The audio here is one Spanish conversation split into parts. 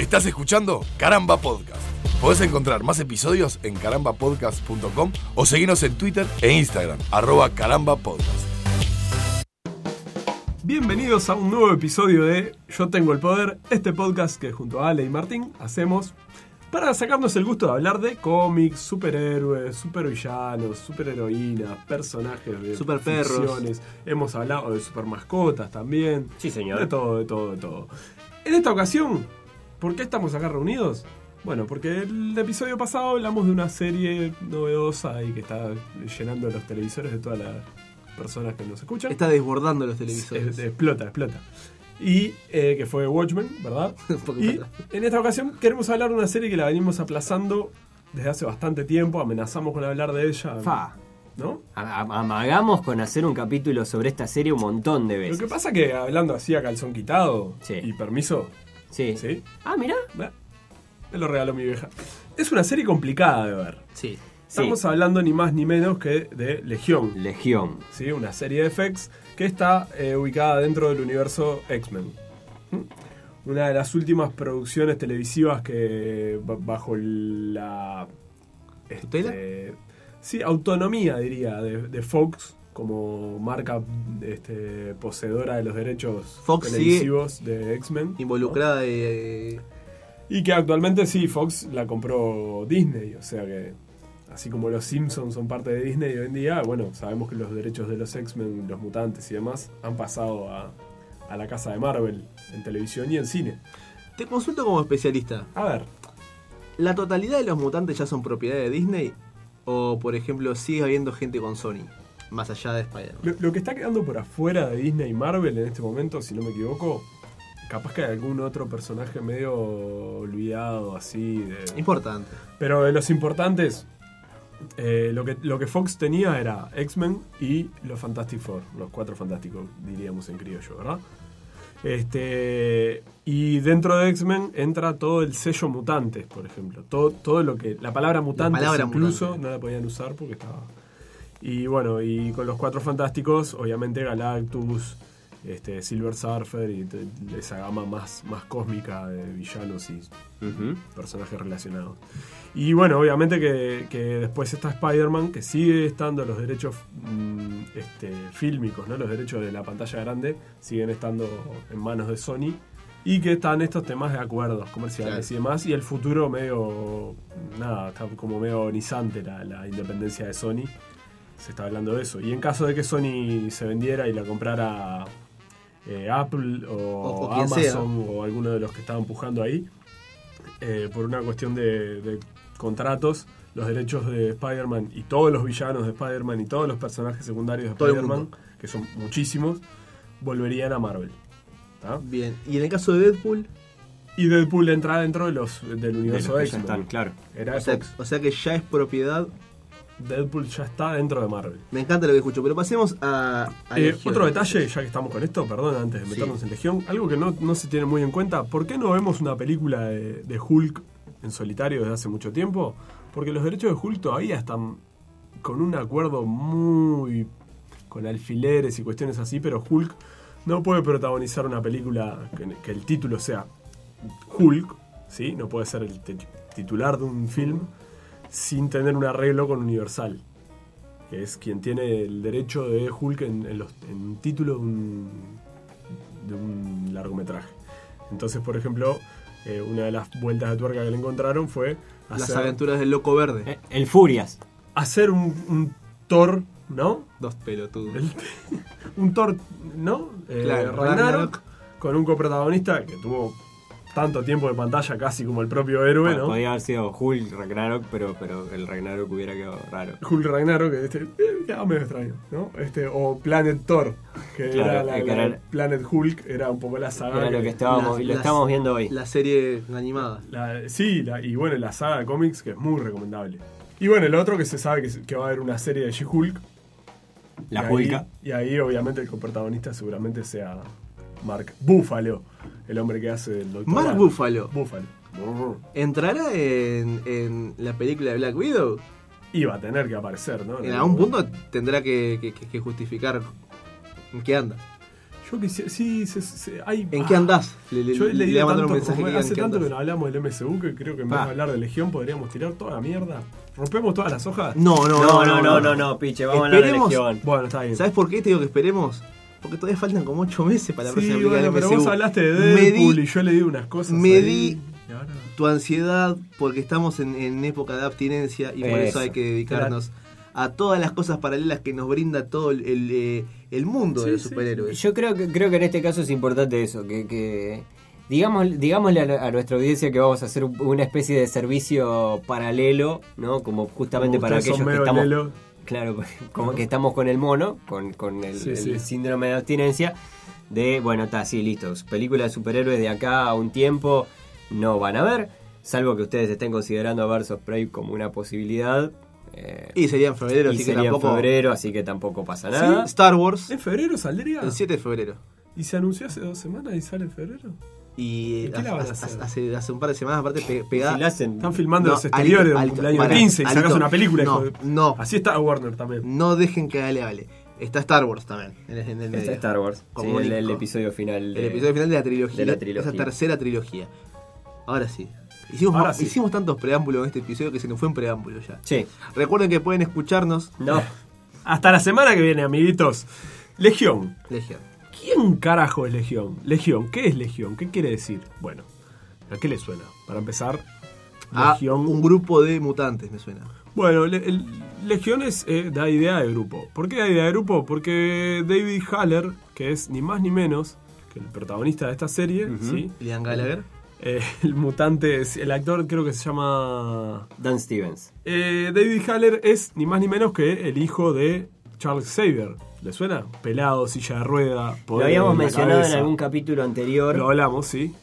Estás escuchando Caramba Podcast. Podés encontrar más episodios en carambapodcast.com o seguirnos en Twitter e Instagram, arroba carambapodcast. Bienvenidos a un nuevo episodio de Yo Tengo el Poder, este podcast que junto a Ale y Martín hacemos para sacarnos el gusto de hablar de cómics, superhéroes, supervillanos, superheroínas, personajes de Superperros. Hemos hablado de supermascotas también. Sí, señor. De todo, de todo, de todo. En esta ocasión, ¿por qué estamos acá reunidos? Bueno, porque el episodio pasado hablamos de una serie novedosa y que está llenando los televisores de todas las personas que nos escuchan. Está desbordando los Es- televisores. explota, explota. Y eh, que fue Watchmen, ¿verdad? Y en esta ocasión queremos hablar de una serie que la venimos aplazando desde hace bastante tiempo. Amenazamos con hablar de ella. Fa. ¿No? Amagamos con hacer un capítulo sobre esta serie un montón de Lo veces. que pasa que hablando así a calzón quitado Sí. y permiso, Sí. ¿sí? Ah, mira. Me lo regaló mi vieja. Es una serie complicada de ver. Sí. Estamos hablando ni más ni menos que de Legión. Legión. ¿sí? una serie de FX que está eh, ubicada dentro del universo X-Men. ¿Mm? Una de las últimas producciones televisivas que ba- bajo la este, sí, autonomía diría de, de Fox como marca este, poseedora de los derechos Fox televisivos de X-Men. ¿no? Involucrada de. Y que actualmente sí, Fox la compró Disney, o sea que así como los Simpsons son parte de Disney hoy en día, bueno, sabemos que los derechos de los X-Men, los mutantes y demás han pasado a, a la casa de Marvel en televisión y en cine. Te consulto como especialista. A ver, ¿La totalidad de los mutantes ya son propiedad de Disney? ¿O, por ejemplo, sigue habiendo gente con Sony? Más allá de Spider-Man. lo, lo que está quedando por afuera de Disney y Marvel en este momento, si no me equivoco, capaz que hay algún otro personaje medio olvidado así. De, Importante. Pero de los importantes, eh, lo, que, lo que Fox tenía era X-Men y los Fantastic Four, los cuatro fantásticos, diríamos en criollo, ¿verdad? Este, y dentro de X-Men entra todo el sello mutantes, por ejemplo. Todo, todo lo que. La palabra mutantes palabra incluso mutante. no la podían usar porque estaba. Y bueno, y con los cuatro fantásticos, obviamente Galactus, este, Silver Surfer y esa gama más, más cósmica de villanos y personajes relacionados. Y bueno, obviamente que, que después está Spider-Man, que sigue estando los derechos mm, este, fílmicos, ¿no? los derechos de la pantalla grande, siguen estando en manos de Sony. Y que están estos temas de acuerdos comerciales Claro. y demás. Y el futuro medio. Nada, está como medio agonizante la, la independencia de Sony. Se está hablando de eso. Y en caso de que Sony se vendiera y la comprara eh, Apple o, O- o quien sea. Amazon o alguno de los que estaban empujando ahí, eh, por una cuestión de, de contratos, los derechos de Spider-Man y todos los villanos de Spider-Man y todos los personajes secundarios de Spider-Man, que son muchísimos, volverían a Marvel. ¿tá? Bien. Y en el caso de Deadpool, Y Deadpool entra dentro de los, del De los universo ya X-Men. están, claro. Era o sea, Fox. o sea que ya es propiedad. Deadpool ya está dentro de Marvel. Me encanta lo que escucho, pero pasemos a. a Eh, otro detalle, ya que estamos con esto, perdón, antes de Sí. meternos en Legión, algo que no, no se tiene muy en cuenta, ¿por qué no vemos una película de, de Hulk en solitario desde hace mucho tiempo? Porque los derechos de Hulk todavía están con un acuerdo muy... con alfileres y cuestiones así, pero Hulk no puede protagonizar una película que, que el título sea Hulk, ¿sí? No puede ser el titular de un film sin tener un arreglo con Universal que es quien tiene el derecho de Hulk en, en los- en un título de un, de un largometraje. Entonces, por ejemplo, eh, una de las vueltas de tuerca que le encontraron fue Las aventuras del Loco Verde. Eh, El Furias. hacer un, un Thor, ¿no? Dos pelotudos. El- un Thor, ¿no? Eh, Claro, Ragnarok, Ragnarok. con un coprotagonista que tuvo tanto tiempo de pantalla casi como el propio héroe, ¿no? Podía haber sido Hulk Ragnarok, pero, pero el Ragnarok hubiera quedado raro. Hulk Ragnarok, que este, eh, quedaba medio extraño, ¿no? Este, o Planet Thor, que Claro, era la, que Planet Hulk, era un poco la saga. Era lo que- que estábamos, Las- lo estamos viendo hoy. La serie animada. la- sí, la- y bueno, la saga de cómics que es muy recomendable. Y bueno, el otro que se sabe que, que va a haber una serie de She-Hulk. La y Hulka. Y ahí, obviamente, el coprotagonista seguramente sea Mark Buffalo, el hombre que hace el doctor. Mark Buffalo. Buffalo. ¿Entrará en, en la película de Black Widow? Iba a tener que aparecer, ¿no? En algún punto tendrá que, que- que- que justificar en qué anda. Yo quisiera. Sí, se- se- hay. ¿En ah, qué andás? Le, le- Yo he le leído mandar tanto, un mensaje que hace tanto que no hablamos del MSU que creo que en vez de hablar de Legión podríamos tirar toda la mierda. ¿Rompemos todas las hojas? No, no, No, no, no, no, no, piche, vamos a hablar de Esperemos- Legión. Bueno, está bien. ¿Sabes por qué te digo que esperemos? Porque todavía faltan como 8 meses para la Sí, próxima película bueno, pero MCU. vos hablaste de Deadpool di y yo le di unas cosas. me ahí, di- y ahora- tu ansiedad porque estamos en, en época de abstinencia y por eso Eso. hay que dedicarnos a todas las cosas paralelas que nos brinda todo el, el, eh, el mundo de los Sí, superhéroes. Yo creo que, creo que en este caso es importante eso, que, que digamos, digámosle a, a nuestra audiencia que vamos a hacer un- una especie de servicio paralelo, ¿no? Como justamente Como para aquellos que estamos... Claro, como que estamos con el mono, con, con el, Sí, el sí. síndrome de abstinencia, de, bueno, está, sí, listos. Películas de superhéroes de acá a un tiempo no van a ver, salvo que ustedes estén considerando a of Prey como una posibilidad. eh, Y sería en febrero, y así que sería en tampoco. febrero, así que tampoco pasa ¿Sí? nada. Star Wars, ¿En febrero saldría? el 7 de febrero. ¿Y se anunció hace dos semanas y sale en febrero? Y ¿Y qué la van a hace, hace, hace un par de semanas, aparte, pe- pegada. hacen- Están filmando No, los exteriores Alito, de un Alito, cumpleaños de 15 y Alito, sacas una película. no, de- no. Así está Warner también. No dejen que Ale hable. Está Star Wars también en el, en el medio. Está Star Wars, Como sí, el, episodio final. El episodio final de la trilogía. de la trilogía. Esa tercera trilogía. Ahora sí. Hicimos, Ahora ma- sí. hicimos tantos preámbulos en este episodio que se nos fue en preámbulo ya. Sí, Recuerden que pueden escucharnos. no. Hasta la semana que viene, amiguitos. Legión. Legión. ¿Quién carajo es Legión? Legión, ¿qué es Legión? ¿Qué quiere decir? Bueno, ¿a qué le suena? Para empezar, Legión. un grupo de mutantes, me suena. Bueno, le- el- Legión es, eh, da idea de grupo. ¿Por qué da idea de grupo? Porque David Haller, que es ni más ni menos que el protagonista de esta serie, ¿sí? Liam Gallagher. Eh, el mutante, el actor creo que se llama... Dan Stevens. Eh, David Haller es ni más ni menos que el hijo de Charles Xavier. ¿Le suena? Pelado, silla de rueda, Lo poder habíamos en la mencionado en cabeza. algún capítulo anterior. Lo hablamos, sí.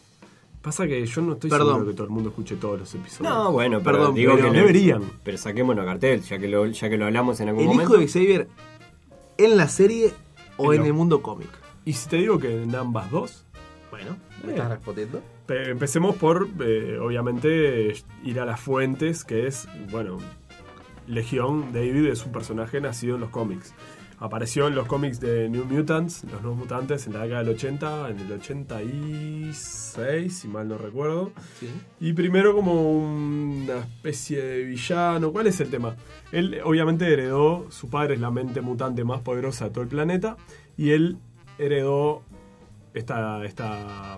Pasa que yo no estoy Perdón. seguro que todo el mundo escuche todos los episodios. No, bueno, pero Perdón, digo pero que lo- deberían. Pero saquémonos cartel, ya que lo, ya que lo hablamos en algún El momento. hijo de Xavier en la serie o En en lo- el mundo cómic. Y si te digo que en ambas dos, Bueno, me Eh. estás respondiendo. Pe- Empecemos por, eh, obviamente, ir a las fuentes, que es, bueno, Legión, David es un personaje nacido en los cómics. Apareció en los cómics de New Mutants, los nuevos mutantes, en la década del 80, en el 86, si mal no recuerdo. Sí. Y primero como una especie de villano. ¿Cuál es el tema? Él obviamente heredó, su padre es la mente mutante más poderosa de todo el planeta, y él heredó esta, esta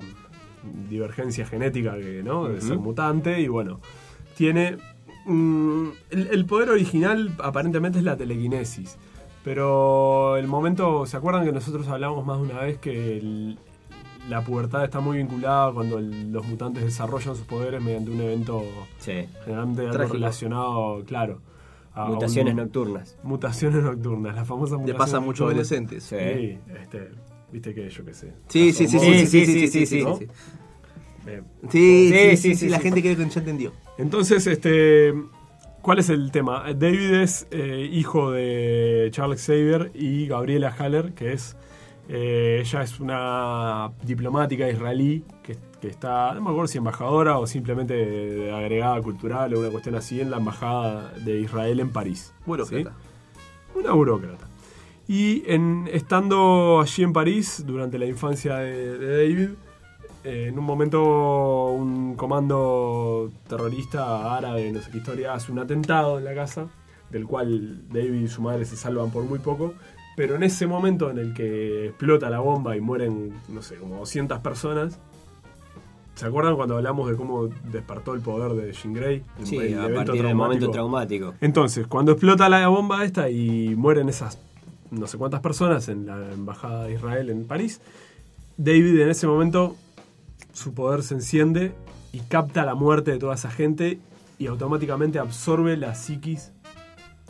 divergencia genética que, ¿no? de ser mutante, y bueno, tiene... mm, el, el poder original aparentemente es la telequinesis. Pero el momento, ¿se acuerdan que nosotros hablamos más de una vez que la pubertad está muy vinculada cuando los mutantes desarrollan sus poderes mediante un evento sí. generalmente algo relacionado, claro. A mutaciones nocturnas. Mutaciones nocturnas, la famosa mutación. Le pasa mucho a adolescentes. Sí, sí este, viste que yo qué sé. Sí, sí, sí, sí, sí, sí, sí, sí, sí, sí, sí, la gente creo que ya entendió. Entonces, este ¿cuál es el tema? David es eh, hijo de Charles Xavier y Gabriela Haller, que es, eh, ella es una diplomática israelí que, que está, no me acuerdo si embajadora o simplemente de agregada cultural o una cuestión así en la embajada de Israel en París. Burócrata. ¿sí? Una burócrata. Y en, estando allí en París, durante la infancia de, de David, eh, en un momento un comando terrorista árabe, no sé qué historia, hace un atentado en la casa, del cual David y su madre se salvan por muy poco. Pero en ese momento en el que explota la bomba y mueren, no sé, como 200 personas, ¿se acuerdan cuando hablamos de cómo despertó el poder de Jean Grey? Sí, el a evento partir del momento traumático. Entonces, cuando explota la bomba esta y mueren esas no sé cuántas personas en la embajada de Israel en París, David en ese momento su poder se enciende y capta la muerte de toda esa gente y automáticamente absorbe la psiquis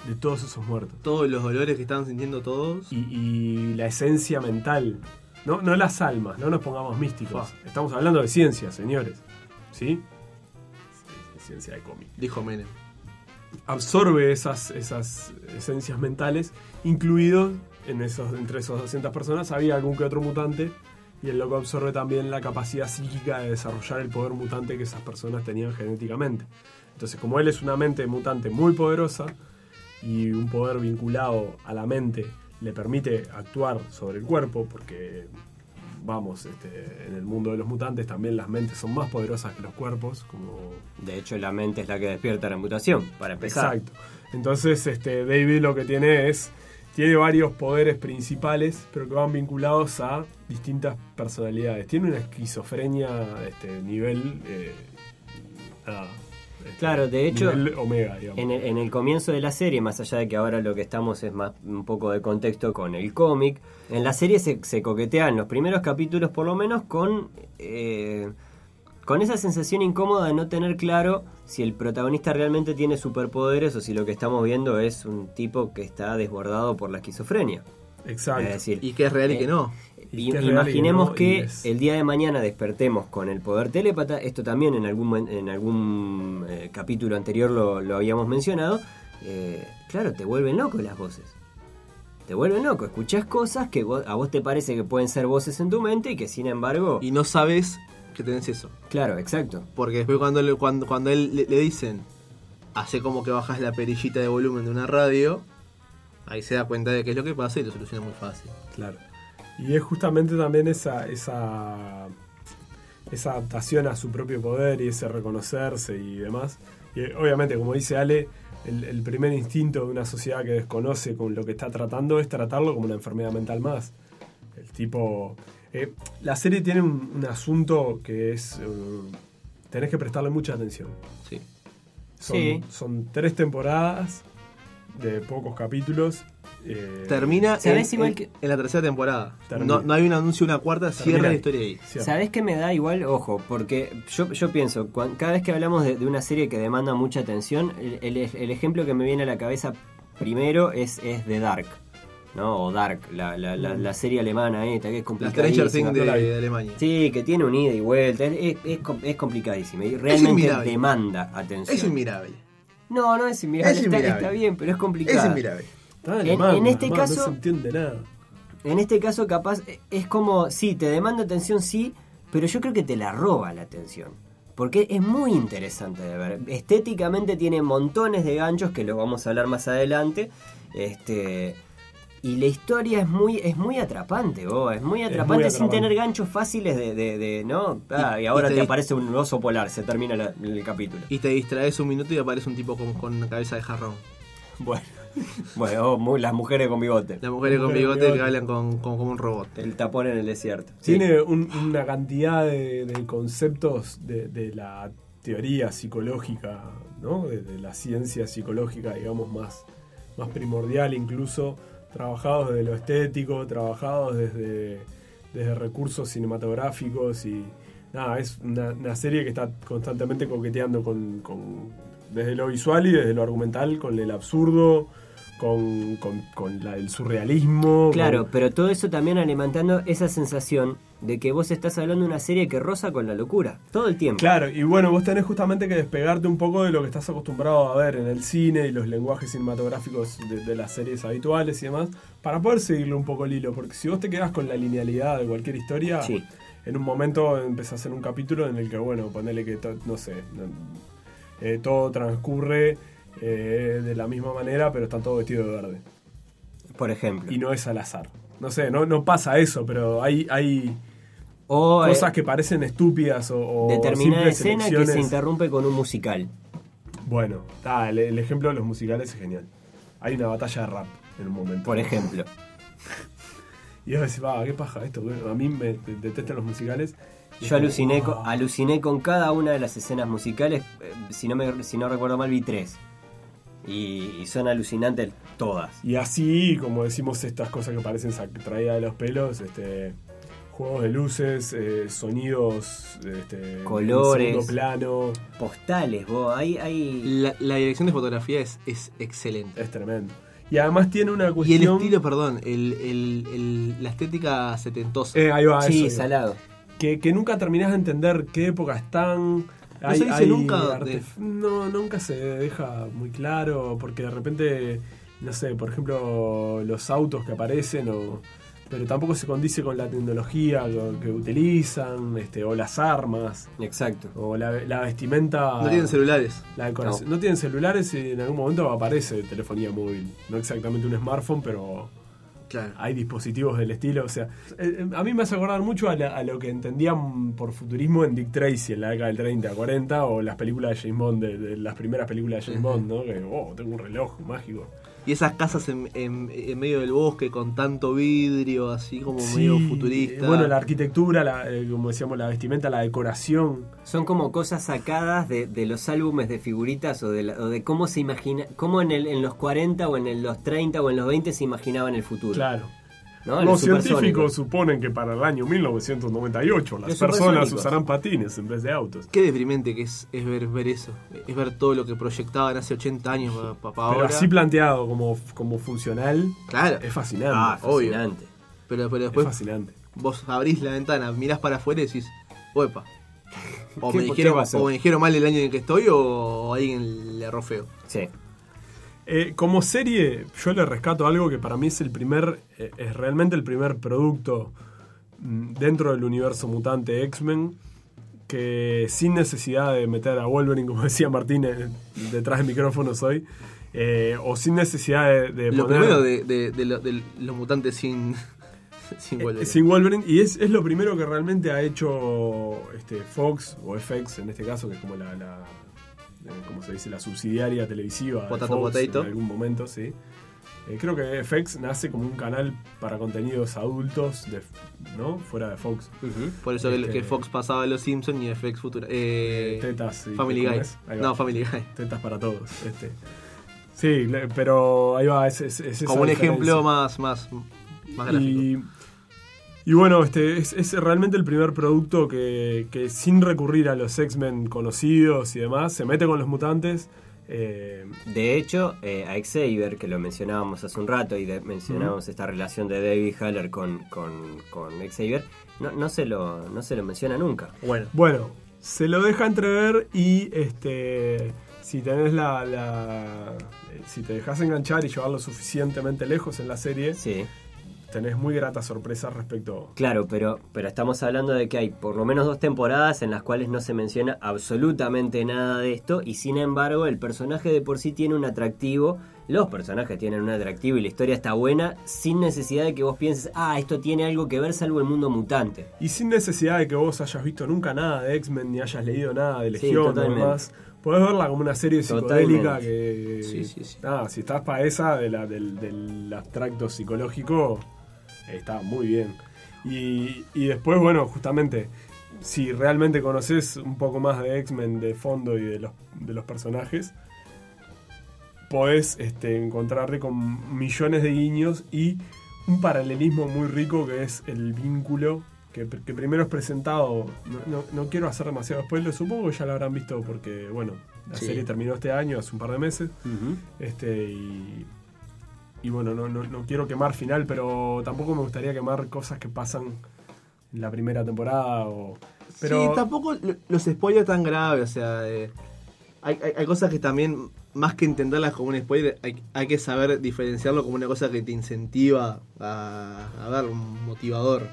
de todos esos muertos. Todos los dolores que estaban sintiendo todos. Y, y la esencia mental, no, no las almas, no nos pongamos místicos. Fua. Estamos hablando de ciencia, señores. ¿Sí? Sí, Ciencia de cómic Dijo Menem. absorbe esas, esas esencias mentales, incluido en esos, entre esas 200 personas había algún que otro mutante, y el loco absorbe también la capacidad psíquica de desarrollar el poder mutante que esas personas tenían genéticamente. Entonces, como él es una mente mutante muy poderosa, y un poder vinculado a la mente le permite actuar sobre el cuerpo, porque vamos, este, en el mundo de los mutantes también las mentes son más poderosas que los cuerpos, como De hecho, la mente es la que despierta la mutación, para empezar. Exacto. Entonces, este, David lo que tiene es. Tiene varios poderes principales, pero que van vinculados a distintas personalidades. Tiene una esquizofrenia este, nivel. eh, nada, este, Claro, de hecho, nivel Omega. En el, en el comienzo de la serie, más allá de que ahora lo que estamos es más un poco de contexto con el cómic, en la serie se, se coquetean los primeros capítulos por lo menos con, eh, con esa sensación incómoda de no tener claro si el protagonista realmente tiene superpoderes o si lo que estamos viendo es un tipo que está desbordado por la esquizofrenia. Exacto. Es decir, Y que es real y Eh, que no. y- imaginemos no, que y el día de mañana despertemos con el poder telépata, esto también en algún, en algún eh, capítulo anterior lo, lo habíamos mencionado, eh, claro, te vuelven loco las voces. Te vuelven loco, escuchás cosas que vos- a vos te parece que pueden ser voces en tu mente y que sin embargo... Y no sabes que tenés eso. Claro, exacto. Porque después cuando, le, cuando, cuando él le, le dicen, hace como que bajas la perillita de volumen de una radio, ahí se da cuenta de qué es lo que pasa y lo soluciona muy fácil. Claro. Y es justamente también esa, esa, esa adaptación a su propio poder y ese reconocerse y demás. Y obviamente, como dice Ale, el, el primer instinto de una sociedad que desconoce con lo que está tratando es tratarlo como una enfermedad mental más. El tipo... eh, la serie tiene un, un asunto que es... eh, tenés que prestarle mucha atención. Sí. Son, Sí. son tres temporadas de pocos capítulos. eh, Termina en, ¿Sabés igual en- que- en la tercera temporada. No, no hay un anuncio de una cuarta, cierra la historia ahí. ¿Sabés qué me da igual? Ojo, porque yo, yo pienso, cada vez que hablamos de, de una serie que demanda mucha atención, el, el- el ejemplo que me viene a la cabeza primero es, es The Dark, ¿no? O Dark, la, la, la, la serie alemana esta, que es La complicadísima. Stranger Things de, la de Alemania. Sí, que tiene un ida y vuelta, es, es, es com- es complicadísima y realmente demanda atención. Es inmirable. No, no es inmirable, Es está, inmirable. está bien, pero es complicado. Es inmirable. Está en En- alemán, en este caso- No se entiende nada. En este caso, capaz, es como, sí, te demanda atención, sí, pero yo creo que te la roba la atención. Porque es muy interesante de ver. Estéticamente tiene montones de ganchos, que los vamos a hablar más adelante. Este. Y la historia es muy, es muy atrapante, vos, es muy atrapante sin atrapante. tener ganchos fáciles de, de- de, ¿no? Ah, y, ahora y te, te- aparece un oso polar, se termina la- el capítulo. Y te distraes un minuto y aparece un tipo con, con una cabeza de jarrón. Bueno, bueno, las mujeres con bigote. Las mujeres con Mujeres con bigote que hablan con, con- como un robot. El tapón en el desierto. Sí. Tiene un- una cantidad de, de conceptos de, de la teoría psicológica, ¿no? De, de la ciencia psicológica, digamos, más, más primordial incluso, trabajados desde lo estético, trabajados desde, desde recursos cinematográficos y nada, es una, una serie que está constantemente coqueteando con, con- desde lo visual y desde lo argumental, con el absurdo, con, con- con la- el surrealismo. Claro, pero todo eso también alimentando esa sensación de que vos estás hablando de una serie que roza con la locura todo el tiempo. Claro, y bueno, vos tenés justamente que despegarte un poco de lo que estás acostumbrado a ver en el cine y los lenguajes cinematográficos de, de las series habituales y demás, para poder seguirle un poco el hilo, porque si vos te quedás con la linealidad de cualquier historia, Sí. en un momento empezás en un capítulo en el que, bueno, ponele que, no sé, eh, todo transcurre eh, de la misma manera, pero están todos vestidos de verde. Por ejemplo. Y no es al azar. No sé, no, no pasa eso, pero hay, hay o eh, cosas que parecen estúpidas o, o determinada escena que se interrumpe con un musical. Bueno, ah, el, el ejemplo de los musicales es genial. Hay una batalla de rap en un momento. Por ejemplo. Y vos decís, va, qué paja esto. A mí me de- detestan los musicales. Yo aluciné, con, "Ah". aluciné con cada una de las escenas musicales. eh, Si no, me, si no recuerdo mal, vi tres. Y, y son alucinantes todas. Y así, como decimos estas cosas que parecen traídas de los pelos, este, juegos de luces, eh, sonidos, este, Colores. segundo plano, Postales, vos. Hay, hay... La, la dirección de fotografía es, es excelente. es tremendo. Y además tiene una Y el cuestión... estilo, perdón, el, el- el- la estética setentosa. Eh, ahí va, Sí, eso salado. que, que nunca terminás de entender qué época están. No se dice nunca de- No, nunca se deja muy claro, porque de repente, no sé, por ejemplo, los autos que aparecen, o, pero tampoco se condice con la tecnología que, utilizan, este, o las armas, Exacto. o la, la vestimenta. no tienen celulares. la. No. tienen celulares y en algún momento aparece telefonía móvil. No exactamente un smartphone, pero Claro. hay dispositivos del estilo. O sea, eh, eh, a mí me hace acordar mucho a, la- a lo que entendían por futurismo en Dick Tracy en la década del 30, 40, o las películas de James Bond, de, de las primeras películas de James. Bond, ¿no? Que, oh, tengo un reloj mágico. Y esas casas en, en- en medio del bosque con tanto vidrio, así como Sí, medio futurista. Bueno, la arquitectura, la, eh, como decíamos, la vestimenta, la decoración. Son como cosas sacadas de, de los álbumes de figuritas o de, la- o de cómo se imagina, cómo en, el, en los 40 o en el- los 30 o en los 20 se imaginaban el futuro. Claro. ¿No? Los científicos suponen que para el año 1998 las Los personas usarán patines en vez de autos. Qué deprimente que es, es ver, ver eso. Es ver todo lo que proyectaban hace 80 años para Pero ahora. así planteado como, como funcional, claro. es fascinante. Ah, obvio. Fascinante. Pero, pero es después fascinante. vos abrís la ventana, mirás para afuera y decís, uepa. O ¿Qué- me, dijeron, o me dijeron mal el año en el que estoy o alguien le erró feo. Sí. Eh, como serie, yo le rescato algo que para mí es el primer, eh, es realmente el primer producto mm, dentro del universo mutante X-Men que sin necesidad de meter a Wolverine, como decía Martín, eh, detrás del micrófono hoy, eh, o sin necesidad de, de Lo poner- primero de, de- de lo- de los mutantes sin, sin Wolverine. Sin Wolverine, y es, es lo primero que realmente ha hecho este, Fox, o FX en este caso, que es como la, la como se dice, la subsidiaria televisiva de Fox Potato. en algún momento, sí. Eh, creo que FX nace como un canal para contenidos adultos, de, ¿no? Fuera de Fox. Por eso que, Este- que Fox pasaba de los Simpsons y FX Futura. Eh, tetas y Family ¿cómo Guy. No, Family Guy. Tetas para todos. Este. Sí, pero ahí va, es, es- es Como un diferencia. ejemplo más, más, más gráfico. Y, y bueno, este es, es realmente el primer producto que, que sin recurrir a los X-Men conocidos y demás, se mete con los mutantes. eh, De hecho, eh, a Xavier, que lo mencionábamos hace un rato y de- mencionábamos esta relación de David Haller con, con, con Xavier, no, no, se lo, no se lo menciona nunca. Bueno, bueno, se lo deja entrever y este si tenés la, la- eh, si te dejas enganchar y llevarlo suficientemente lejos en la serie, Sí, tenés muy gratas sorpresas respecto claro, pero, pero estamos hablando de que hay por lo menos dos temporadas en las cuales no se menciona absolutamente nada de esto y sin embargo el personaje de por sí tiene un atractivo, los personajes tienen un atractivo y la historia está buena sin necesidad de que vos pienses, ah, esto tiene algo que ver salvo el mundo mutante. Y sin necesidad de que vos hayas visto nunca nada de X-Men ni hayas leído nada de Sí, Legión o totalmente. demás, podés verla como una serie psicodélica Totalmente. que. Sí, sí, sí. Nada, si estás para esa de la, del, del abstracto psicológico, está muy bien. Y, y después, bueno, justamente, si realmente conoces un poco más de X-Men de fondo y de los, de los personajes, podés este, encontrarte con millones de guiños y un paralelismo muy rico que es el vínculo que, que primero es presentado. No, no- no quiero hacer demasiado spoiler, supongo que ya lo habrán visto porque, bueno, la Sí. serie terminó este año, hace un par de meses. Este, y, y bueno, no, no, no quiero quemar final, pero tampoco me gustaría quemar cosas que pasan en la primera temporada. O, pero sí, tampoco lo- los spoilers tan graves, o sea, eh, hay, hay- hay cosas que también, más que entenderlas como un spoiler, hay, hay que saber diferenciarlo como una cosa que te incentiva a, a ver, un motivador.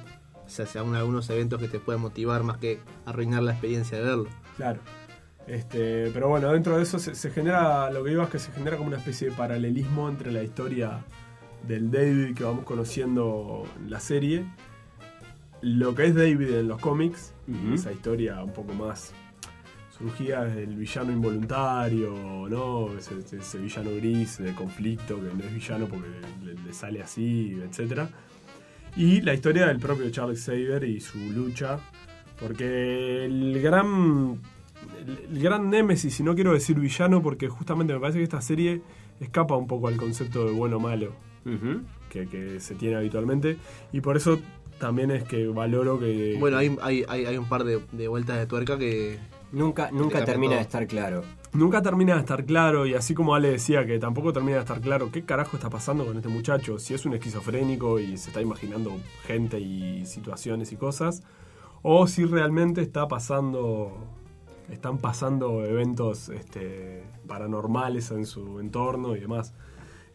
O sea, sea un- algunos eventos que te pueden motivar más que arruinar la experiencia de verlo. Claro. Este, pero bueno, dentro de eso se, se genera, lo que digo es que se genera como una especie de paralelismo entre la historia del David que vamos conociendo en la serie, lo que es David en los cómics, Ujú. esa historia un poco más surgida desde el villano involuntario, ¿no? Ese, ese villano gris de conflicto que no es villano porque le, le sale así, etcétera. Y la historia del propio Charles Xavier y su lucha, porque el gran el, gran némesis, y no quiero decir villano, porque justamente me parece que esta serie escapa un poco al concepto de bueno o malo que, que se tiene habitualmente, y por eso también es que valoro que... Bueno, hay, hay, hay, un par de, de vueltas de tuerca que... Nunca, nunca termina todo. de estar claro. Nunca termina de estar claro, y así como Ale decía que tampoco termina de estar claro qué carajo está pasando con este muchacho, si es un esquizofrénico y se está imaginando gente y situaciones y cosas, o si realmente está pasando, están pasando eventos este, paranormales en su entorno y demás.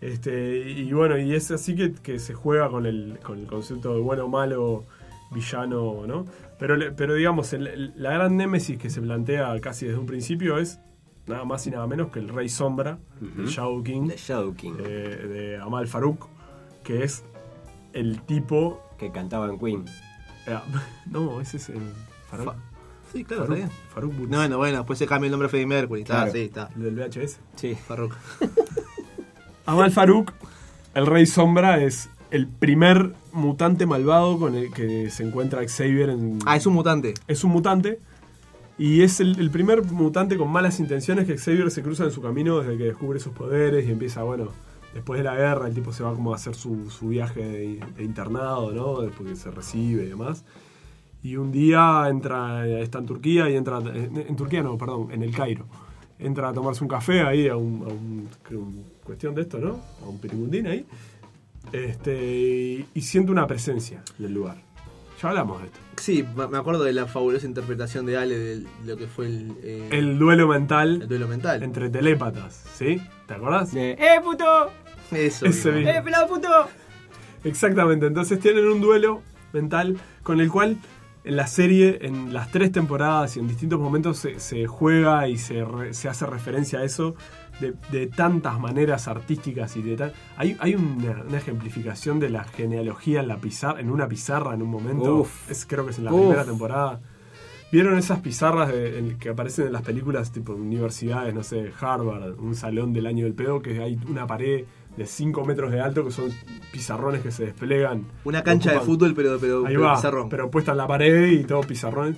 Este, y bueno, y es así que, que se juega con el, con el concepto de bueno o malo, villano, ¿no? Pero, pero digamos, el- la gran némesis que se plantea casi desde un principio es nada más y nada menos que el Rey Sombra, Ujú. el Shadow King, The Shadow King. eh, de Amal Farouk, que es el tipo. Que cantaba en Queen. eh, no, ese es el. Farouk. Fa- Sí, claro, está Farouk, bien. Farouk Bulls, No, bueno, bueno, después se cambia el nombre a Freddie Mercury. Está, Claro. sí, está. el del VHS. Sí. Farrokh. Amal Farouk, el Rey Sombra, es el primer mutante malvado con el que se encuentra Xavier en. Ah, es un mutante. es un mutante. Y es el, el primer mutante con malas intenciones que Xavier se cruza en su camino desde que descubre sus poderes y empieza, bueno, después de la guerra, el tipo se va como a hacer su, su viaje de, de internado, ¿no? Después que se recibe y demás. Y un día entra, está en Turquía y entra, en, en Turquía no, perdón, en el Cairo. Entra a tomarse un café ahí, a un, a un- creo, un- cuestión de esto, ¿no? A un pirigundín ahí. Este, y, y siente una presencia en el lugar. Ya hablamos de esto. Sí, me acuerdo de la fabulosa interpretación de Ale de lo que fue el, eh, El duelo mental el duelo mental. entre telépatas, ¿sí? ¿Te acordás? De, ¡Eh, puto! Eso. Ese mismo. ¡Eh, pelado puto! Exactamente, entonces tienen un duelo mental con el cual en la serie, en las tres temporadas y en distintos momentos se, se juega y se, re- se hace referencia a eso de, de tantas maneras artísticas y de tal. Hay, hay una, una ejemplificación de la genealogía en la pizarra, en una pizarra en un momento. Uf. Es, creo que es en la Uf. primera temporada. ¿Vieron esas pizarras de- en- que aparecen en las películas tipo universidades, no sé, Harvard, un salón del año del pedo, que hay una pared de 5 metros de alto que son pizarrones que se desplegan? Una cancha de fútbol, pero, pero, Ahí pero va, pizarrón. pero puesta en la pared y todo pizarrón.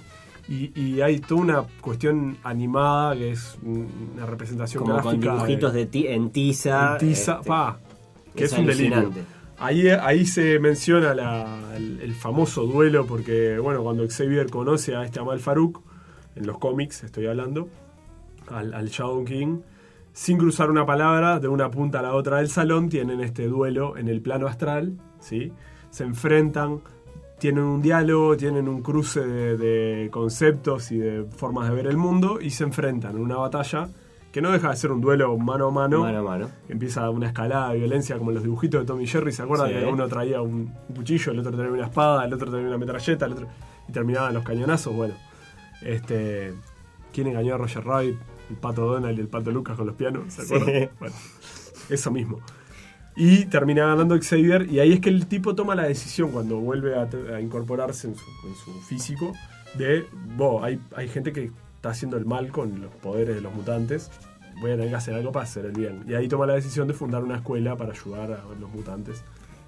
Y, y hay toda una cuestión animada que es una representación Como con gráfica. dibujitos de ti- en tiza. en tiza, este, pa, que es es, un delirio. Ahí, ahí se menciona la- el, el famoso duelo porque, bueno, cuando Xavier conoce a este Amal Farouk, en los cómics estoy hablando, al, al Shadow King, sin cruzar una palabra, de una punta a la otra del salón, tienen este duelo en el plano astral, ¿sí? Se enfrentan, tienen un diálogo, tienen un cruce de, de conceptos y de formas de ver el mundo y se enfrentan en una batalla que no deja de ser un duelo mano a mano. Mano a mano. Empieza una escalada de violencia como en los dibujitos de Tommy Jerry, ¿se acuerdan? Sí. Que uno traía un, un cuchillo, el otro traía una espada, el otro traía una metralleta, el otro... y terminaban los cañonazos, bueno. Este, ¿Quién engañó a Roger Rabbit? El pato Donald y el pato Lucas con los pianos, ¿se Sí. acuerdan? Bueno, eso mismo. Y termina ganando Xavier, y ahí es que el tipo toma la decisión cuando vuelve a, incorporarse en su, en su físico de, "Bo, hay, hay gente que está haciendo el mal con los poderes de los mutantes, voy a tener que hacer algo para hacer el bien. Y ahí toma la decisión de fundar una escuela para ayudar a los mutantes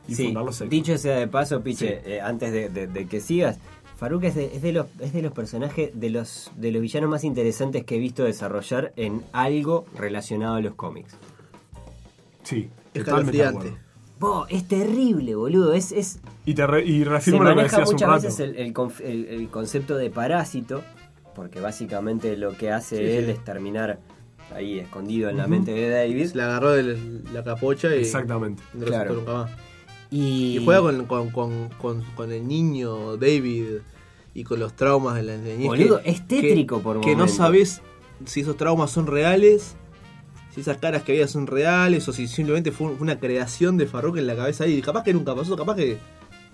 y Sí, fundar los dicho sea de paso, Piche, Sí. eh, antes de, de- de que sigas, Faruk es de, es de los, es de los personajes, de los, de los villanos más interesantes que he visto desarrollar en algo relacionado a los cómics. Sí, Es. Bo, es terrible, boludo. Es, es, Y, te re- y se reafirmo lo que decías un muchas rato. veces el, el conf- el- el concepto de parásito, porque básicamente lo que hace Sí, él sí. es terminar ahí escondido en la mente de David. Se le agarró de la capocha y Exactamente. no Claro. nunca más. Y, Y juega con, con, con, con, con el niño David y con los traumas de la niñez. Boludo, que- es tétrico por Que no sabes si esos traumas son reales, si esas caras que había son reales o si simplemente fue una creación de Farrock en la cabeza y capaz que nunca pasó, capaz que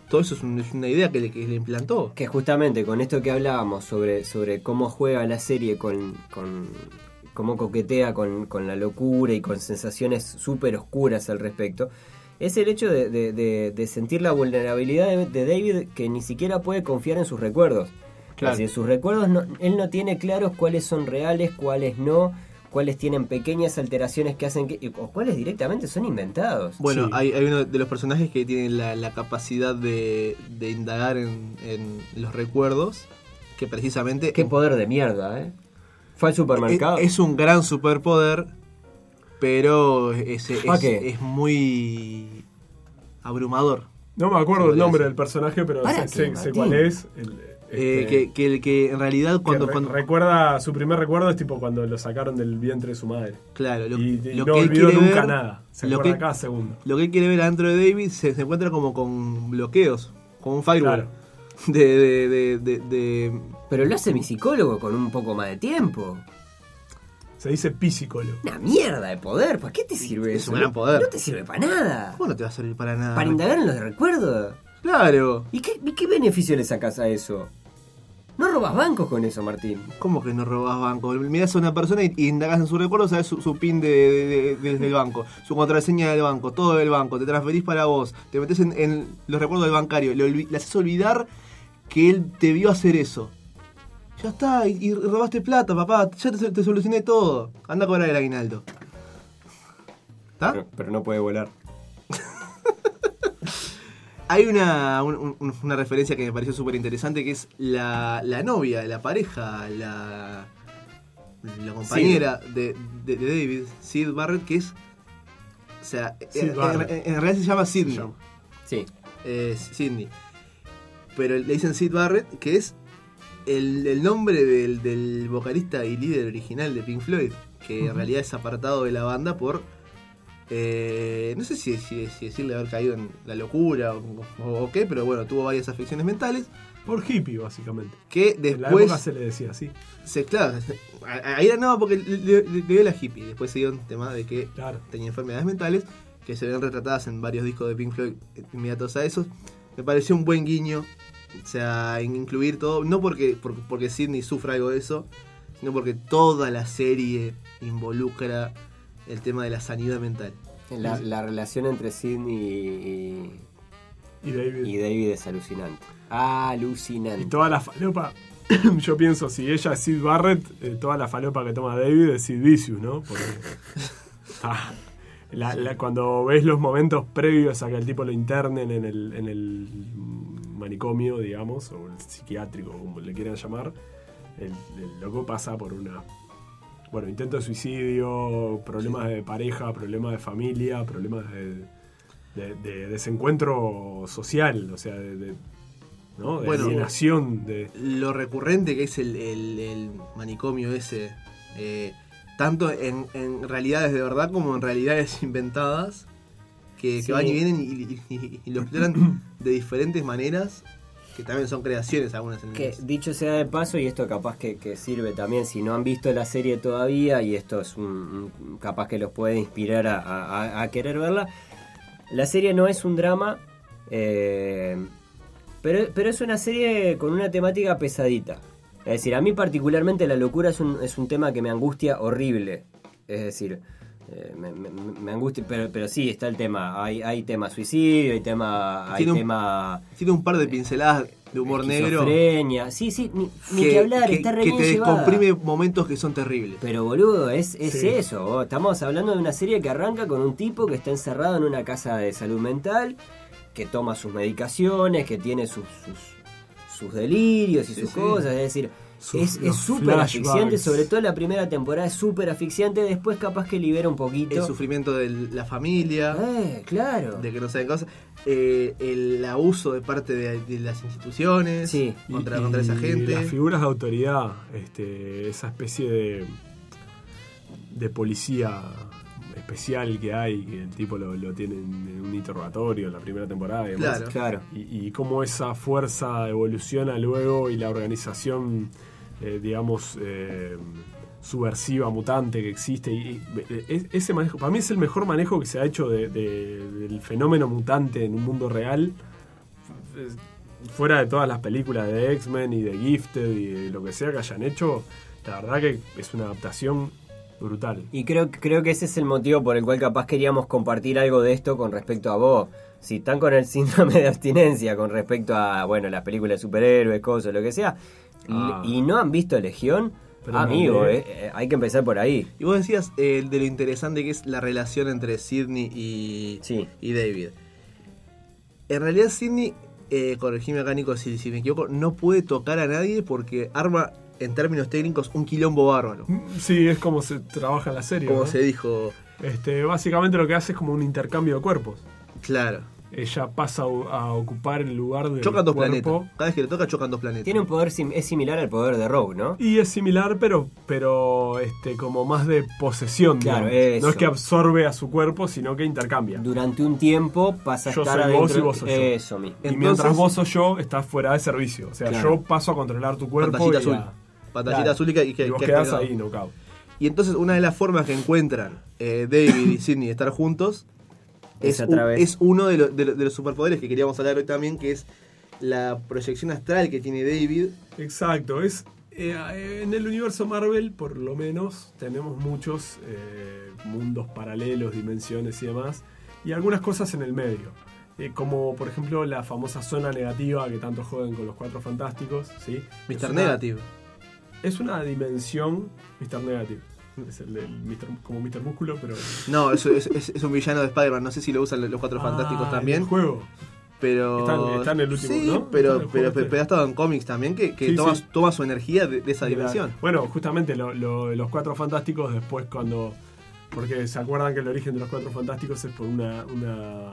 todo eso es, un- es una idea que le, que le implantó. Que justamente con esto que hablábamos sobre, sobre cómo juega la serie con, con cómo coquetea con, con la locura y con sensaciones súper oscuras al respecto, es el hecho de, de- de- de sentir la vulnerabilidad de, de David que ni siquiera puede confiar en sus recuerdos. Claro. Es decir, sus recuerdos, no- él no tiene claros cuáles son reales, cuáles no, cuáles tienen pequeñas alteraciones que hacen que... o cuáles directamente son inventados. Bueno, Sí. hay, hay uno de los personajes que tienen la, la capacidad de, de indagar en, en los recuerdos, que precisamente Qué poder de mierda, ¿eh? Fue al supermercado. es, es un gran superpoder, pero es, es, es muy abrumador. No me acuerdo el nombre del personaje, pero ¿Para sé, sé- cuál es. El- Eh, este, que, que, el que en realidad que cuando, re- cuando- recuerda su primer recuerdo es tipo cuando lo sacaron del vientre de su madre. claro lo, y y lo no que él olvidó quiere nunca ver, nada. Se lo acuerda que, cada segundo. lo que él quiere ver adentro de David se, se encuentra como con bloqueos, como un firewall. Claro. De, de, de, de- de- Pero lo hace mi psicólogo con un poco más de tiempo. Se dice pisicolo. Una mierda de poder, ¿para qué te sirve Es eso? un gran poder. No te sirve para nada. ¿Cómo no te va a servir para nada? Para indagar en los recuerdos. Claro. ¿Y qué, y qué beneficio le sacas a eso? No robas bancos con eso, Martín. ¿Cómo que no robás banco? Mirás a una persona y, y indagás en su recuerdo, sabes su, su pin de, de- de- del banco, su contraseña del banco, todo del banco, te transferís para vos, te metés en, en los recuerdos del bancario, le, olvi- le haces olvidar que él te vio hacer eso. Ya está, y, y robaste plata, papá, ya te, te solucioné todo. Anda a cobrar el aguinaldo. ¿Está? Pero, pero no puede volar. Hay una, un- un- una referencia que me pareció súper interesante que es la, la novia, la pareja, la, la compañera de, de- de David, Sid Barrett, que es. O sea, en, Barrett. en- en realidad se llama Sidney. Sí. eh, Sidney. Pero le dicen Sid Barrett, que es el, el nombre del, del vocalista y líder original de Pink Floyd, que en realidad es apartado de la banda por. eh, no sé si, si- si decirle haber caído en la locura o, o- o qué, pero bueno, tuvo varias afecciones mentales. Por hippie, básicamente. Que En la después. época se le decía así. se, claro, ahí era nada porque le, le- le dio la hippie. Después se dio un tema de que Claro. tenía enfermedades mentales que se ven retratadas en varios discos de Pink Floyd inmediatos a esos. Me pareció un buen guiño, o sea, en incluir todo, no porque, porque, porque Sidney sufra algo de eso, sino porque toda la serie involucra el tema de la sanidad mental. La, la relación entre Sidney y, Y David. y David es alucinante. Alucinante. Y toda la falopa, yo pienso, si ella es Sid Barrett, eh, toda la falopa que toma David es Sid Vicious, ¿no? Porque ah, la- la- cuando ves los momentos previos a que el tipo lo internen en el, en el manicomio, digamos, o el psiquiátrico, como le quieran llamar, el, el loco pasa por una... Bueno, intento de suicidio, problemas de pareja, problemas de familia, problemas de, de- de desencuentro social, o sea, de, de- ¿no? de Bueno. alienación, de... Lo recurrente que es el, el- el manicomio ese, eh, tanto en, en realidades de verdad como en realidades inventadas, que, van y vienen y, y- y lo exploran de diferentes maneras, que también son creaciones algunas en Que dicho sea de paso, y esto capaz que, que sirve también, si no han visto la serie todavía, y esto es un, un- capaz que los puede inspirar a, a- a querer verla, la serie no es un drama, eh, pero, pero es una serie con una temática pesadita. Es decir, a mí particularmente la locura es un, es un tema que me angustia horrible. Es decir, eh, me, me- me angustia, pero, pero sí, está el tema. Hay, hay tema suicidio, hay tema... Hay Tiene un- tema Tiene un par de pinceladas de humor negro Esquizofrenia. Sí, sí, ni, ni que, hablar, que- está re que te llevada. descomprime momentos que son terribles. Pero boludo, es, es Sí. eso. vos. Estamos hablando de una serie que arranca con un tipo que está encerrado en una casa de salud mental, que toma sus medicaciones, que tiene sus, sus, sus delirios y Sí, sus sí. cosas. Es decir, Sus- es súper asfixiante, sobre todo la primera temporada es súper asfixiante, después capaz que libera un poquito. El sufrimiento de la familia, Eh, claro. de que no saben cosas, eh, el abuso de parte de, de las instituciones Sí. contra, Y- contra esa gente. las figuras de autoridad, este, esa especie de, de policía especial que hay, que el tipo lo, lo tiene en un interrogatorio en la primera temporada. y demás. Claro. Claro. Y, y cómo esa fuerza evoluciona luego y la organización, eh, digamos, eh, subversiva, mutante que existe. Y, y es- ese para mí es el mejor manejo que se ha hecho de- de- del fenómeno mutante en un mundo real. Fuera de todas las películas de X-Men y de Gifted y de lo que sea que hayan hecho, la verdad que es una adaptación brutal. Y creo, creo que ese es el motivo por el cual capaz queríamos compartir algo de esto con respecto a vos. Si están con el síndrome de abstinencia con respecto a, bueno, las películas de superhéroes, cosas, lo que sea, Ah. y no han visto Legión, Pero amigo, no, eh, eh, hay que empezar por ahí. Y vos decías eh, de lo interesante que es la relación entre Sidney y, Sí. y David. En realidad Sidney, eh, corregime acá Nico si, si me equivoco, no puede tocar a nadie porque arma en términos técnicos un quilombo bárbaro. Sí, es como se trabaja en la serie. Como ¿no? se dijo, Este, básicamente lo que hace es como un intercambio de cuerpos. claro. Ella pasa a, ocupar el lugar del Chocan dos cuerpo. planetas. Cada vez que le toca chocan dos planetas. Tiene un poder, sim- es similar al poder de Rogue, ¿no? Y es similar, pero, pero este, como más de posesión. Claro, eso. No es que absorbe a su cuerpo, sino que intercambia. Durante un tiempo pasa a Yo estar soy vos y vos sos yo. Eso mismo. y Entonces- mientras vos sos yo, estás fuera de servicio. O sea, Claro. yo paso a controlar tu cuerpo Pantallita y, azul. la- Pantallita Claro. azul y que, y que- y vos que- quedás que- ahí, knockout. Y entonces una de las formas que encuentran eh, David y Sidney de estar juntos Es es, a u- través- es uno de, lo- de lo- de los superpoderes que queríamos hablar hoy también, que es la proyección astral que tiene David. Exacto, es eh, en el universo Marvel, por lo menos, tenemos muchos eh, mundos paralelos, dimensiones y demás, y algunas cosas en el medio. Eh, como por ejemplo la famosa zona negativa que tanto joden con los cuatro fantásticos, ¿sí? Mr. Negative. Es una dimensión Mr. Negative. Es el, del Mr. como Mr. Músculo, pero. No, es, es- es- un villano de Spider-Man. No sé si lo usan los cuatro fantásticos Ah, también. en el juego. Pero. Está en- está en el último, sí, ¿no? Está pero, pero, pero, este. ha estado en cómics también que, que Sí, toma, sí. toma su energía de, de esa dimensión. Bueno, justamente lo- lo- los cuatro fantásticos después cuando... Porque se acuerdan que el origen de los cuatro fantásticos es por una, una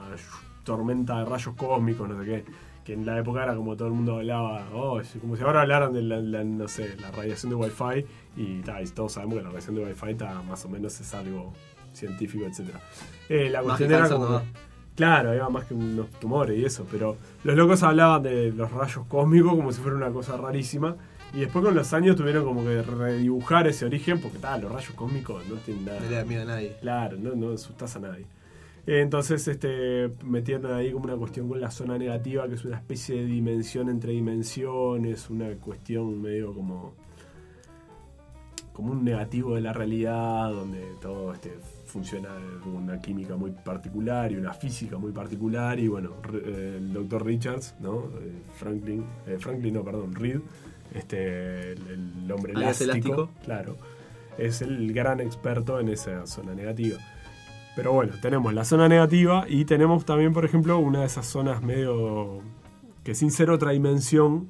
tormenta de rayos cósmicos, no sé qué. Que en la época era como todo el mundo hablaba, oh, como si ahora hablaran de la, la- no sé, la radiación de Wi-Fi y, ta, y todos sabemos que la radiación de Wi-Fi ta, más o menos es algo científico, etc. la Más cuestión era como... no. Claro, iba más que unos tumores y eso, pero los locos hablaban de los rayos cósmicos como si fuera una cosa rarísima. Y después con los años tuvieron como que redibujar ese origen, porque tal, los rayos cósmicos no tienen nada. No le da miedo a nadie. Claro, no, no asustás a nadie. Eh, Entonces, este, metieron ahí como una cuestión con la zona negativa, que es una especie de dimensión entre dimensiones, una cuestión medio como como un negativo de la realidad, donde todo este, funciona con una química muy particular y una física muy particular. Y bueno, eh, el doctor Richards, ¿no? Eh, Franklin, eh, Franklin, no, perdón, Reed, este, el, el hombre elástico, elástico. claro, es el gran experto en esa zona negativa. Pero bueno, tenemos la zona negativa y tenemos también, por ejemplo, una de esas zonas medio que sin ser otra dimensión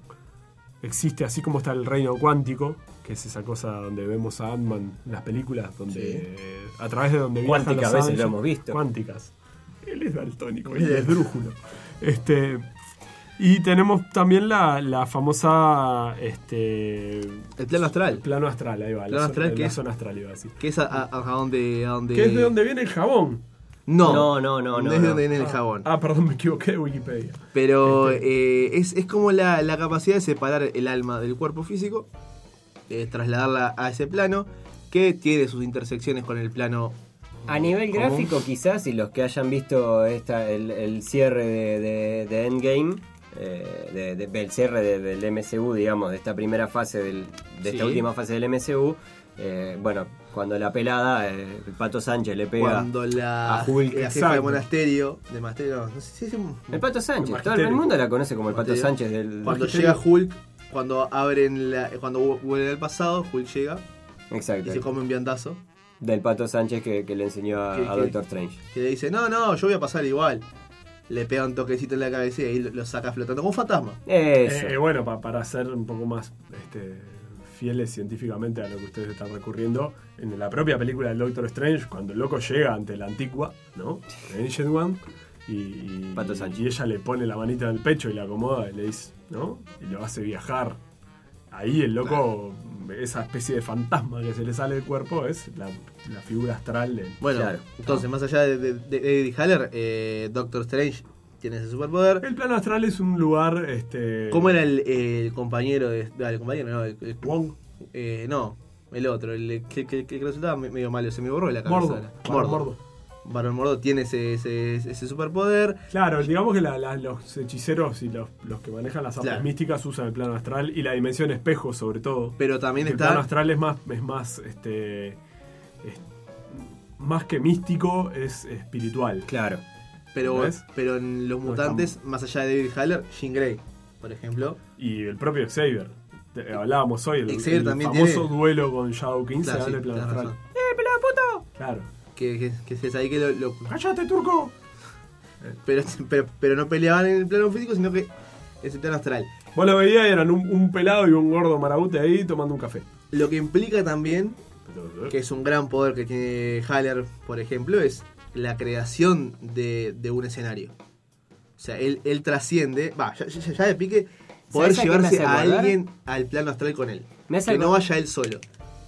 existe así como está el reino cuántico, que es esa cosa donde vemos a Ant-Man en las películas, donde Sí. eh, a través de donde Cuántica a veces lo hemos visto. Cuánticas. Él es daltónico, él es drújulo. Este, y tenemos también la, la famosa este, El plano astral. plano astral, ahí va. Plano la, astral, zona, ¿qué la es? zona astral iba a decir. Que es a, a- a donde, a donde. Que es de donde viene el jabón. No, No, no, no, no, es de no. donde viene el jabón. Ah, perdón, me equivoqué de Wikipedia. Pero Este- eh, es, es como la, la capacidad de separar el alma del cuerpo físico, eh, trasladarla a ese plano, que tiene sus intersecciones con el plano. A nivel ¿Cómo? gráfico, quizás, y los que hayan visto esta, el, el cierre de, de- de Endgame, eh, de- del cierre de- del MCU, digamos, de esta primera fase, del- de esta última fase del MCU, eh, bueno, cuando la pelada, eh, el Pato Sánchez le pega. Cuando la, a Hulk, la jefa de monasterio, de monasterio, no, no sé si es un- El Pato Sánchez, todo el mundo la conoce como el Pato. Sánchez del. cuando llega Hulk, cuando abren la, cuando vuelven al pasado, Hulk llega y se come un viandazo, Del Pato Sánchez que, que le enseñó a. Doctor Strange. que le dice, no, no, yo voy a pasar igual. Le pega un toquecito en la cabeza y ahí lo, lo saca flotando como un fantasma. Eso. Eh, eh, bueno, pa- para ser un poco más este, fieles científicamente a lo que ustedes están recurriendo, en la propia película del Doctor Strange, cuando el loco llega ante la antigua, ¿no? The Ancient One, y, y- Pato Sánchez. y ella le pone la manita en el pecho y la acomoda y le dice, ¿no? Y lo hace viajar. Ahí el loco, esa especie de fantasma que se le sale del cuerpo, es la, la figura astral de... Bueno, Claro. entonces, más allá de, de, de Eddie Haller, eh, Doctor Strange tiene ese superpoder. El plano astral es un lugar, este... ¿Cómo era el, el compañero de. ah, el compañero, no, el, el- Wong. eh, no, el otro, el que, que, que resultaba me- medio malo, se me borró la cabeza. Mordo. ahora. Barón Mordo. Barón Mordo tiene ese, ese, ese superpoder. Claro, digamos que la- la- los hechiceros y los, los que manejan las artes Claro. místicas usan el plano astral y la dimensión espejo sobre todo. Pero también el plano está. astral es más, es más, este, es- más que místico, es espiritual. Claro. Pero, ¿Ves? pero en los No, mutantes, más allá de David Haller, Jean Grey, por ejemplo. Y el propio Xavier. Te- hablábamos hoy, el, Xavier el también famoso tiene- duelo con Shadow King se Claro, da en sí, el plano astral. razón. Claro. Que, que, que es ahí que lo, lo- ¡Cállate, turco! pero, pero, pero no peleaban en el plano físico, sino que es el plano astral. Vos lo veías y eran un, un pelado y un gordo marabute ahí tomando un café. Lo que implica también que es un gran poder que tiene Haller, por ejemplo, es la creación de, de un escenario. O sea, él, él trasciende, va, ya, ya- ya de pique, poder ¿Sabes a qué me llevarse a alguien al plano astral con él. Me hace Que no vaya él solo.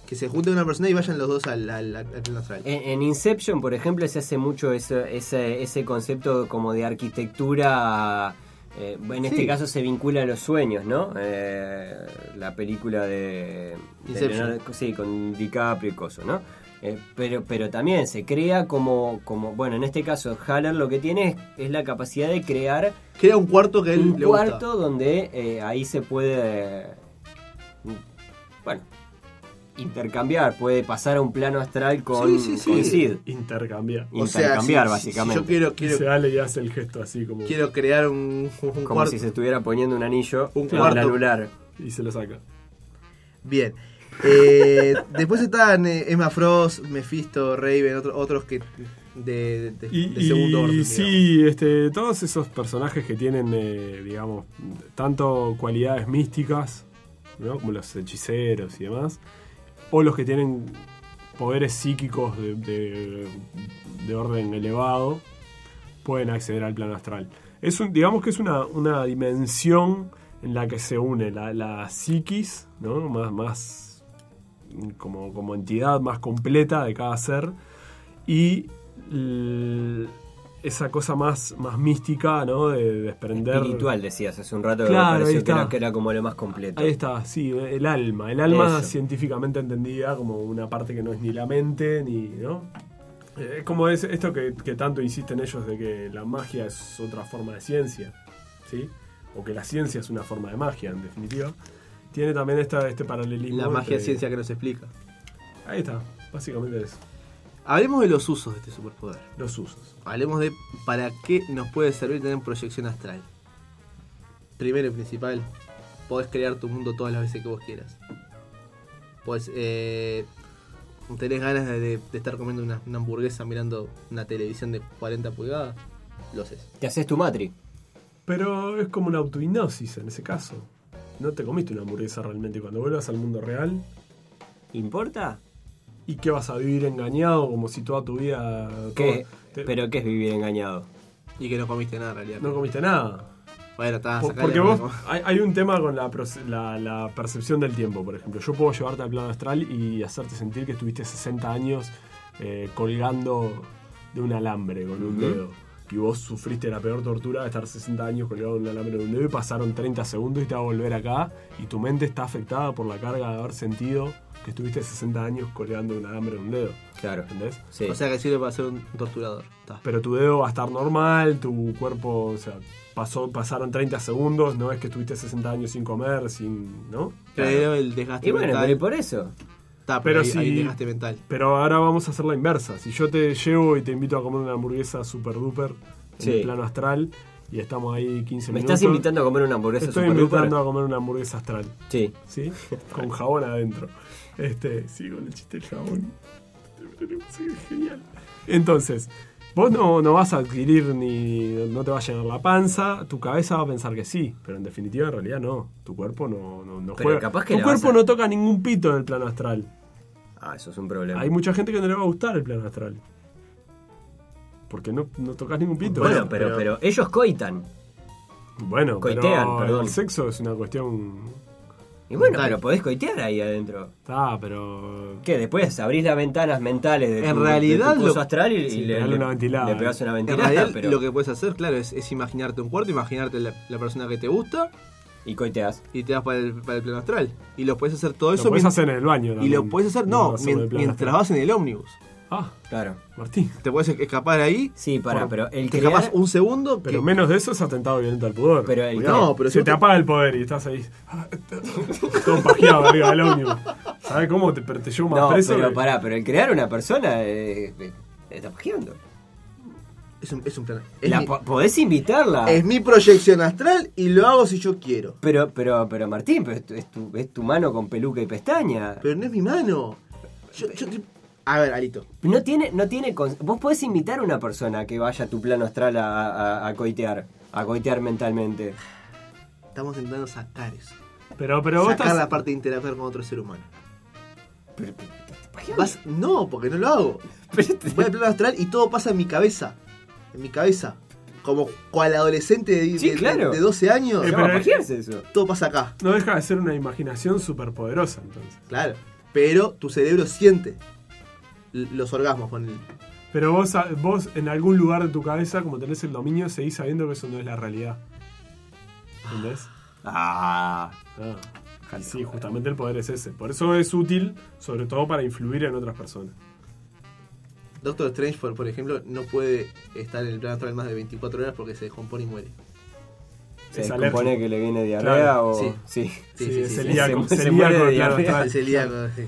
Que se junte una persona y vayan los dos al, al- al astral. En, en Inception, por ejemplo, se hace mucho ese, ese, ese concepto como de arquitectura eh, en Sí. este caso se vincula a los sueños, ¿no? Eh, la película de, de. Leonardo- sí, con DiCaprio y coso, ¿no? Eh, pero, pero también se crea como, como, bueno, en este caso Haller lo que tiene es, es la capacidad de crear Crea un cuarto que él un le cuarto gusta. donde ahí se puede, eh, bueno, intercambiar, puede pasar a un plano astral con, Sí, sí, sí. con Sid. Intercambiar. O sea, Intercambiar, si- si- básicamente. Si yo quiero, quiero, Se Ale y hace el gesto así como. quiero crear un, un como cuarto. si se estuviera poniendo un anillo Un en cuarto. el anular. Y se lo saca. Bien. Eh, después están eh, Emma Frost, Mephisto, Raven, otro- otros que de, de- Y, de segundo y orden. digamos. sí, este, todos esos personajes que tienen, eh, digamos, tanto cualidades místicas, ¿no? como los hechiceros y demás, o los que tienen poderes psíquicos de, de- de orden elevado, pueden acceder al plano astral. Es un, digamos que es una, una dimensión en la que se une la, la psiquis, ¿no? más, más como, como entidad más completa de cada ser, y esa cosa más, más mística, ¿no? De desprender. Espiritual, decías hace un rato que Claro, me pareció ahí que era, está. que era como lo más completo. Ahí está, sí, el alma. El alma Eso. científicamente entendida como una parte que no es ni la mente, ni. ¿no? Eh, Es como es esto que, que tanto insisten ellos de que la magia es otra forma de ciencia, ¿sí? O que la ciencia es una forma de magia, en definitiva. Tiene también esta, este paralelismo. La magia entre- ciencia que nos explica. Ahí está, básicamente eso. Hablemos de los usos de este superpoder. Los usos. Hablemos de para qué nos puede servir tener proyección astral. Primero y principal, podés crear tu mundo todas las veces que vos quieras. Pues eh, tenés ganas de, de- de estar comiendo una, una hamburguesa mirando una televisión de 40 pulgadas, lo haces. Te haces tu matri. Pero es como una autohipnosis en ese caso. No te comiste una hamburguesa realmente. Cuando vuelvas al mundo real, ¿Importa? ¿Y qué vas a vivir engañado como si toda tu vida. ¿Qué? te- ¿Pero qué es vivir engañado? Y que no comiste nada en realidad. no comiste nada? Bueno, está, Por- porque vos, hay, hay un tema con la, la- la percepción del tiempo, por ejemplo. Yo puedo llevarte al plano astral y hacerte sentir que estuviste 60 años eh, colgando de un alambre con un Ujú. dedo. Y vos sufriste la peor tortura de estar 60 años colgado de un alambre de un dedo y pasaron 30 segundos y te va a volver acá y tu mente está afectada por la carga de haber sentido que estuviste 60 años colgando de un alambre de un dedo. Claro. ¿Entendés? Sí. O sea que sirve para ser un torturador. Pero tu dedo va a estar normal, tu cuerpo, o sea, pasó, pasaron 30 segundos, no es que estuviste 60 años sin comer, sin. ¿no? Pero el desgaste y bueno, mental. pero y por eso. Está, pero pero hay, si- hay desgaste mental. Pero ahora vamos a hacer la inversa. Si yo te llevo y te invito a comer una hamburguesa super duper en el plano astral y estamos ahí 15 Me minutos. estás invitando a comer una hamburguesa Estoy super invitando duper? a comer una hamburguesa astral, Sí. ¿sí? Con jabón adentro. Este, sí, con el chiste del jabón. Sí, genial. Entonces, vos no, no vas a adquirir ni. no te va a llenar la panza, tu cabeza va a pensar que sí, pero en definitiva en realidad no. Tu cuerpo no, no, no Pero juega. capaz que tu cuerpo a- no toca ningún pito en el plano astral. Ah, eso es un problema. Hay mucha gente que no le va a gustar el plano astral. Porque no, no tocas ningún pito. bueno, pero, pero ellos coitan. Bueno, coitean, pero perdón. el sexo es una cuestión. Y bueno, Mental. pero podés coitear ahí adentro. Ah, pero. ¿Qué? Después abrís las ventanas mentales de En tu, realidad de tu coso lo- astral y, Sí, y le, pegarle una ventilada. le pegás una En ventilada, realidad, pero... lo que puedes hacer, claro, es, es imaginarte un cuarto, imaginarte la, la persona que te gusta Y coiteas. y te vas para el, para el plano astral. Y lo puedes hacer todo Lo eso puedes mien- hacer en el baño. y también. lo puedes hacer, no, mien- mientras astral. vas en el ómnibus. Ah, Claro. Martín. Te puedes escapar ahí. Sí, para, pero el te crear... escapas un segundo. Pero que- menos de eso es atentado violento al pudor. Pero el Cuidado. No, pero se si te te- apaga el poder y estás ahí. todo pajeado arriba del ómnibus. ¿Sabes cómo te, pero te llevo más No, preso? pero que- pará, pero el crear una persona eh, eh, está pajeando. Es un, es un plano. Es, La mi, po- podés invitarla. es mi proyección astral y lo hago si yo quiero. Pero, pero, pero Martín, pero es, tu, es, tu, es tu mano con peluca y pestaña. Pero no es mi mano. Yo, yo- a ver, Alito. No tiene, no tiene. Vos podés invitar a una persona a que vaya a tu plano astral a, a- a coitear. A coitear mentalmente. Estamos intentando sacar eso. Pero, pero vos sacar estás. la parte de interactuar con otro ser humano. Pero, pero. Vas- no, porque no lo hago. Pero te- Voy al plano astral y todo pasa en mi cabeza. En mi cabeza. Como cual adolescente de, Sí, de- claro. de 12 años. Eh, pero- eso. Todo pasa acá. No deja de ser una imaginación súper poderosa, entonces. Claro. Pero tu cerebro siente los orgasmos con el. Pero vos, vos en algún lugar de tu cabeza, como tenés el dominio, seguís sabiendo que eso no es la realidad. ¿Entendés? Ah, Ah, sí, justamente el poder es ese. Por eso es útil, sobre todo para influir en otras personas. Doctor Strange, por, por ejemplo, no puede estar en el plano astral más de 24 horas porque se descompone y muere. se alérgico. que le viene diarrea Claro, o. sí. Sí. Sí, Sí, sí, celíaco, se- se celíaco. Es celíaco, sí.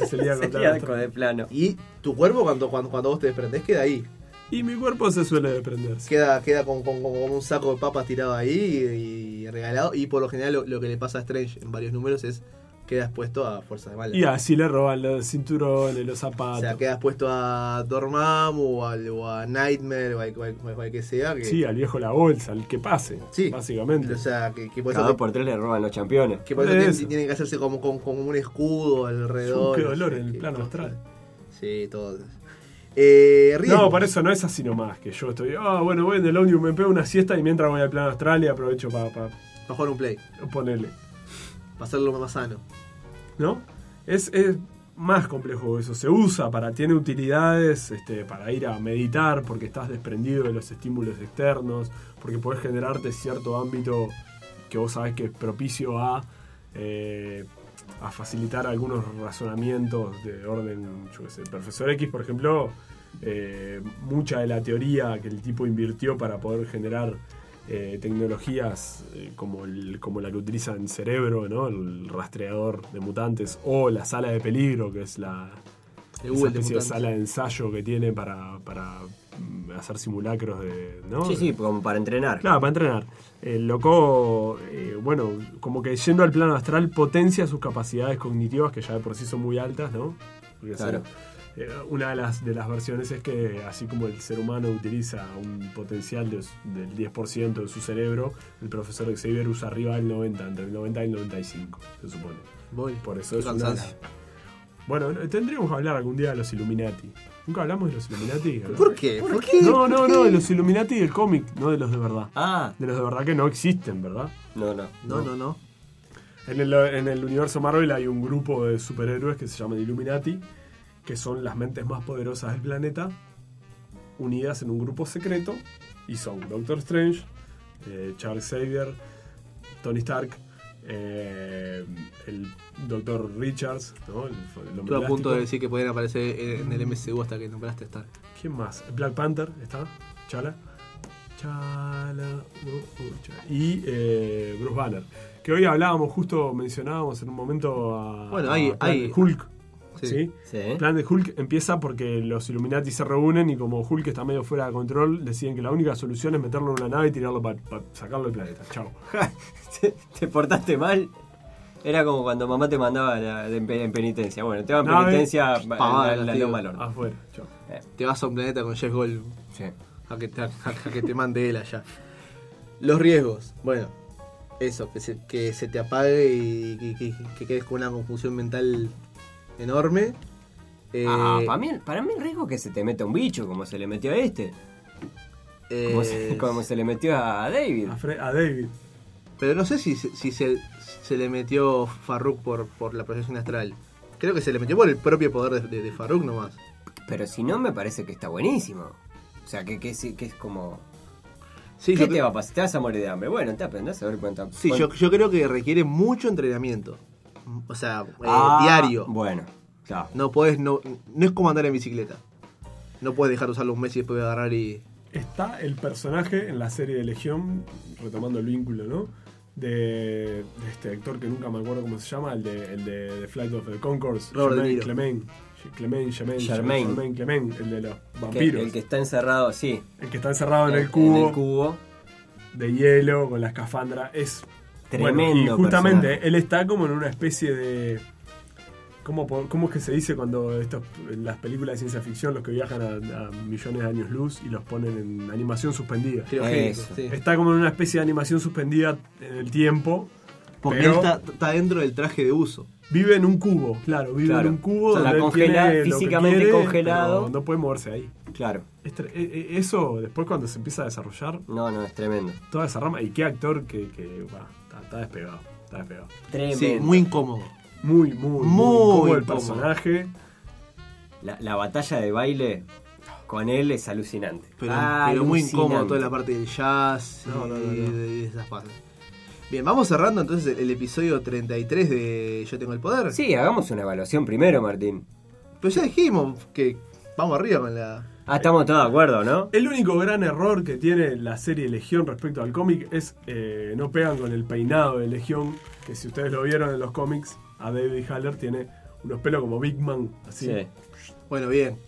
Es celíaco de plano Celíaco astral. de plano. Y tu cuerpo, cuando, cuando, cuando vos te desprendés, queda ahí. Y mi cuerpo se suele desprenderse. Queda, queda con, con- con- como un saco de papas tirado ahí y, y regalado. Y por lo general, lo, lo que le pasa a Strange en varios números es queda expuesto a fuerza de mala. Y así le roban los cinturones, los O zapatos. sea, queda expuesto a Dormammu o, o a Nightmare o a cual, cual- cual que sea. Que, Sí, al viejo la bolsa, al que pase. Sí. Básicamente. O sea, que, que por Cada eso, dos por tres le roban los campeones. que por eso tienen, eso. tienen que hacerse como, como, como un escudo alrededor. Qué dolor en el plano cosa. astral. Sí, todo. Eh. No, por eso no es así nomás, que yo estoy, ah, bueno, voy en el ómnibus, me pego una siesta y mientras voy al plano astral y aprovecho para Para jugar un play. ponerle. Hacerlo más sano. ¿No? Es, es más complejo eso. Se usa para, tiene utilidades este, para ir a meditar porque estás desprendido de los estímulos externos, porque podés generarte cierto ámbito que vos sabés que es propicio a, eh, a facilitar algunos razonamientos de orden, yo qué sé, el profesor X, por ejemplo, eh, mucha de la teoría que el tipo invirtió para poder generar eh, tecnologías eh, como, el- como la que utiliza en Cerebro, ¿no? el rastreador de mutantes, o la sala de peligro, que es la esa de especie de sala de ensayo que tiene para, para mm, hacer simulacros de... ¿no? Sí, sí, como para entrenar. Claro, para entrenar. El loco, eh, bueno, como que yendo al plano astral potencia sus capacidades cognitivas que ya de por sí son muy altas, ¿no? Porque Claro. Eh, una de las, de las versiones es que así como el ser humano utiliza un potencial de- del 10% de su cerebro, el profesor Xavier usa arriba del 90, entre el 90 y el 95, se supone. Voy. Por eso es una... Bueno, tendríamos que hablar algún día de los Illuminati. ¿Nunca hablamos de los Illuminati? ¿Por qué? ¿Por qué? No, no, no, de los Illuminati del cómic, no de los de verdad. Ah, De los de verdad que no existen, ¿verdad? no, no. No, no, no. En el, en el universo Marvel hay un grupo de superhéroes que se llaman Illuminati, que son las mentes más poderosas del planeta, unidas en un grupo secreto, y son Doctor Strange, eh, Charles Xavier, Tony Stark, eh, el Doctor Richards, ¿no? el, el hombre a punto de decir que podían aparecer en el MCU hasta que nombraste Stark. ¿Quién más? Black Panther, ¿está? Chala. Chala. uh, uh. Y eh, Bruce Banner. Que hoy hablábamos, justo mencionábamos en un momento a, Bueno, hay- a Hulk. Sí. ¿sí? Sí. El plan de Hulk empieza porque los Illuminati se reúnen y como Hulk está medio fuera de control, deciden que la única solución es meterlo en una nave y tirarlo para sacarlo del planeta. Chao. ¿Te, te portaste mal? Era como cuando mamá te mandaba la- de- en, pe- en penitencia. Bueno, te va en Nave, penitencia pavada, a la, la horno. Afuera. Chao. Te vas a un planeta con Jeff Gold Sí. a que te, a- a que te mande él allá. Los riesgos. Bueno, eso, que se, que se te apague y que, que- que quedes con una confusión mental enorme. Eh, Ah, para mí, para mí el riesgo es que se te meta un bicho, como se le metió a este. Como, se, eh, como se le metió a David. A, Fre- a David. Pero no sé si, se- si se, se le metió Farruk por, por la proyección astral. Creo que se le metió por el propio poder de, de, de Farruk nomás. Pero si no, me parece que está buenísimo. O sea, que, que, es como... Sí, ¿Qué te va a pasar? Te vas a morir de hambre. Bueno, te aprendes a ver cuánta... sí yo, yo creo que requiere mucho entrenamiento. O sea, eh, Ah, diario. Bueno, claro. No puedes, no, no es como andar en bicicleta. No puedes dejar de usarlo un mes y después agarrar y. Está el personaje en la serie de Legión, retomando el vínculo, ¿no? De, de este actor que nunca me acuerdo cómo se llama, el de, el de, The Flight of the Conchords, Robert. Clement, Clement, Germain. Germain Clement, el de los Que- vampiros. el que está encerrado, sí. el que está encerrado en, en- el cubo, en el cubo. de hielo con la escafandra. Es Tremendo bueno, y justamente personaje. él está como en una especie de. ¿Cómo, ¿Cómo es que se dice cuando estos, en las películas de ciencia ficción los que viajan a, a millones de años luz y los ponen en animación suspendida? Eso. sí. Está como en una especie de animación suspendida en el tiempo. Porque pero él está, está dentro del traje de uso. Vive en un cubo, claro, vive Claro. en un cubo O sea, donde la él congela- tiene físicamente quiere, congelado. No puede moverse ahí. Claro. E- e- Eso después cuando se empieza a desarrollar No, no, es tremendo. toda esa rama. Y qué actor que, que bah, está, despegado. Está despegado. Tremendo. Sí, muy incómodo. Muy, muy, muy, Muy incómodo el personaje. La, la batalla de baile con él es alucinante. Pero, pero muy incómodo toda la parte del jazz No, no, no, y no. de- de esas partes. Bien, vamos cerrando entonces el episodio 33 de Yo Tengo el Poder. Sí, hagamos una evaluación primero, Martín. Pero ya dijimos que vamos arriba con la... Ah, estamos todos de acuerdo, ¿no? El único gran error que tiene la serie Legión respecto al cómic es eh, no pegan con el peinado de Legión, que si ustedes lo vieron en los cómics, a David Haller tiene unos pelos como Big Man, así. Sí. Bueno, bien.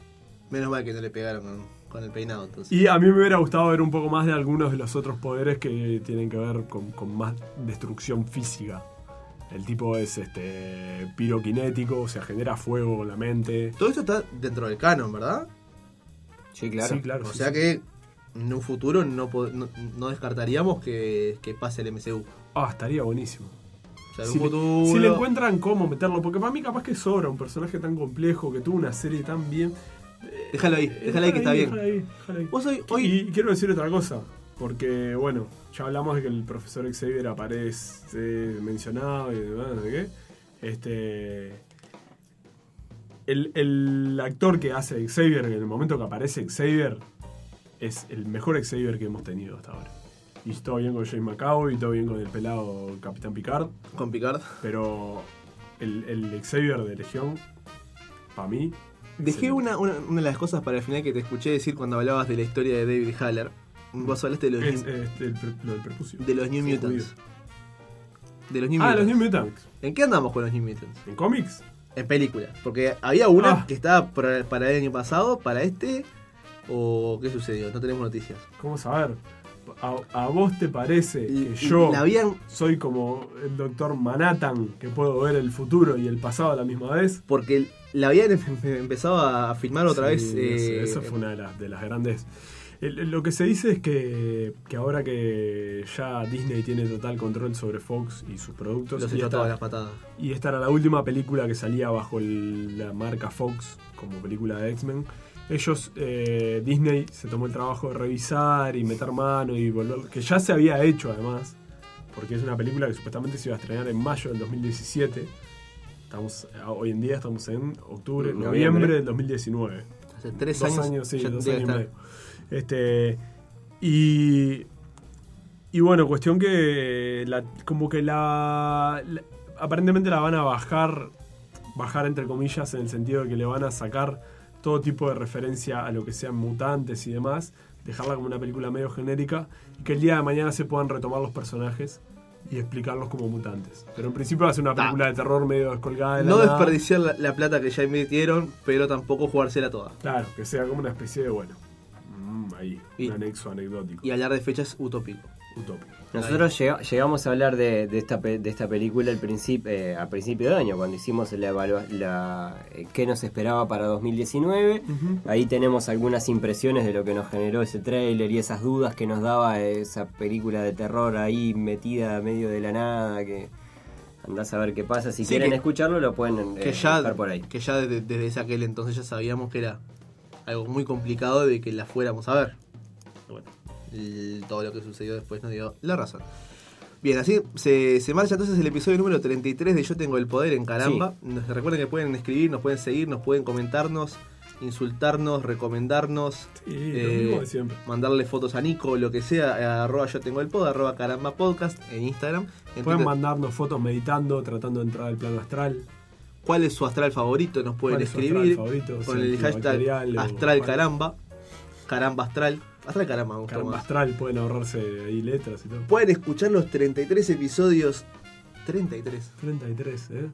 Menos mal que no le pegaron con, con el peinado entonces. Y a mí me hubiera gustado ver un poco más de algunos de los otros poderes que tienen que ver con, con más destrucción física. El tipo es este piroquinético, o sea, genera fuego con la mente. Todo esto está dentro del canon, ¿verdad? Sí, claro. Sí, claro. O sí, sea sí. que en un futuro no, po- no, no descartaríamos que, que pase el MCU. Ah, estaría buenísimo. O sea, en Si le, futuro... si le encuentran cómo meterlo, porque para mí capaz que sobra un personaje tan complejo, que tuvo una serie tan bien. Déjalo ahí, déjalo ahí que está bien. Déjalo ahí, déjalo ahí. Vos hoy, hoy Y quiero decir otra cosa, porque bueno, ya hablamos de que el profesor Xavier aparece mencionado y demás, no sé qué. Este. El, el actor que hace Xavier, en el momento que aparece Xavier, es el mejor Xavier que hemos tenido hasta ahora. Y todo bien con James McAvoy, y todo bien con el pelado Capitán Picard, con Picard. pero el, el Xavier de Legión, para mí. Dejé una, una, una de las cosas para el final que te escuché decir cuando hablabas de la historia de David Haller. Vos hablaste de los, Es, New- este, el lo del de los New Mutants. judío. De los New Ah, Mutants. los New Mutants. ¿En qué andamos con los New Mutants? ¿En cómics? En películas. Porque había una Ah. que estaba para, para el año pasado, para este. ¿O qué sucedió? No tenemos noticias. ¿Cómo saber? ¿A, a vos te parece Y- que yo La habían. soy como el doctor Manhattan, que puedo ver el futuro y el pasado a la misma vez? Porque la habían em- empezado a filmar otra Sí, vez. eso- eh, Esa fue una de las, de las grandes. Lo que se dice es que, que ahora que ya Disney tiene total control sobre Fox y sus productos, Los y, esta, todas las patadas. y esta era la última película que salía bajo el- la marca Fox como película de X-Men, ellos, eh, Disney, se tomó el trabajo de revisar y meter mano y volver, que ya se había hecho además, porque es una película que supuestamente se iba a estrenar en mayo del 2017. Estamos, a- hoy en día estamos en octubre, Noviembre. noviembre del 2019. Hace tres dos años. años, sí, dos años y medio. Este, y, y bueno, cuestión que la- como que la, la- aparentemente la van a bajar, bajar entre comillas, en el sentido de que le van a sacar todo tipo de referencia a lo que sean mutantes y demás, dejarla como una película medio genérica y que el día de mañana se puedan retomar los personajes y explicarlos como mutantes. Pero en principio va a ser una Ta. película de terror medio descolgada de la No nada. desperdiciar la, la plata que ya invirtieron, pero tampoco jugársela toda. Claro, que sea como una especie de, bueno, mm, ahí, Y- un anexo anecdótico, Y hablar de fechas utópico. utópico. Nosotros llega- llegamos a hablar de, de esta, pe- de esta película al principio, eh, a principio de año, cuando hicimos la la eh, qué nos esperaba para 2019. Ahí tenemos algunas impresiones de lo que nos generó ese tráiler y esas dudas que nos daba esa película de terror ahí metida a medio de la nada, que andás a ver qué pasa. Si Sí, quieren que- escucharlo lo pueden eh, que ya, buscar por ahí. que ya desde, desde ese aquel entonces ya sabíamos que era algo muy complicado de que la fuéramos a ver. Bueno, el- todo lo que sucedió después nos dio la razón. Bien, así se, se marcha entonces el episodio número 33 de Yo Tengo el Poder en Caramba. Nos- Recuerden que pueden escribir, nos pueden seguir, nos pueden comentarnos, insultarnos, recomendarnos. Sí, eh, mandarle fotos a Nico, lo que sea, arroba yo tengo el pod, arroba caramba podcast en Instagram. En Pueden Twitter, mandarnos fotos meditando, tratando de entrar al plano astral. ¿Cuál es su astral favorito? Nos pueden ¿Cuál es escribir astral favorito? con el hashtag astral caramba. Caramba astral. Astral caramba, me astral, pueden ahorrarse ahí letras y todo. Pueden escuchar los 33 episodios. 33. 33, ¿eh?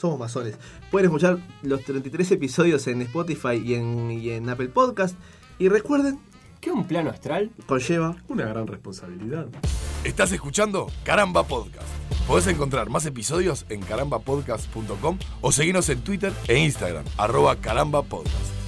Somos masones. Pueden escuchar los 33 episodios en Spotify y en, y en Apple Podcast. Y recuerden, ¿Qué un plano astral? conlleva Una gran responsabilidad. Estás escuchando Caramba Podcast. Podés encontrar más episodios en carambapodcast.com o seguirnos en Twitter e Instagram, arroba carambapodcast.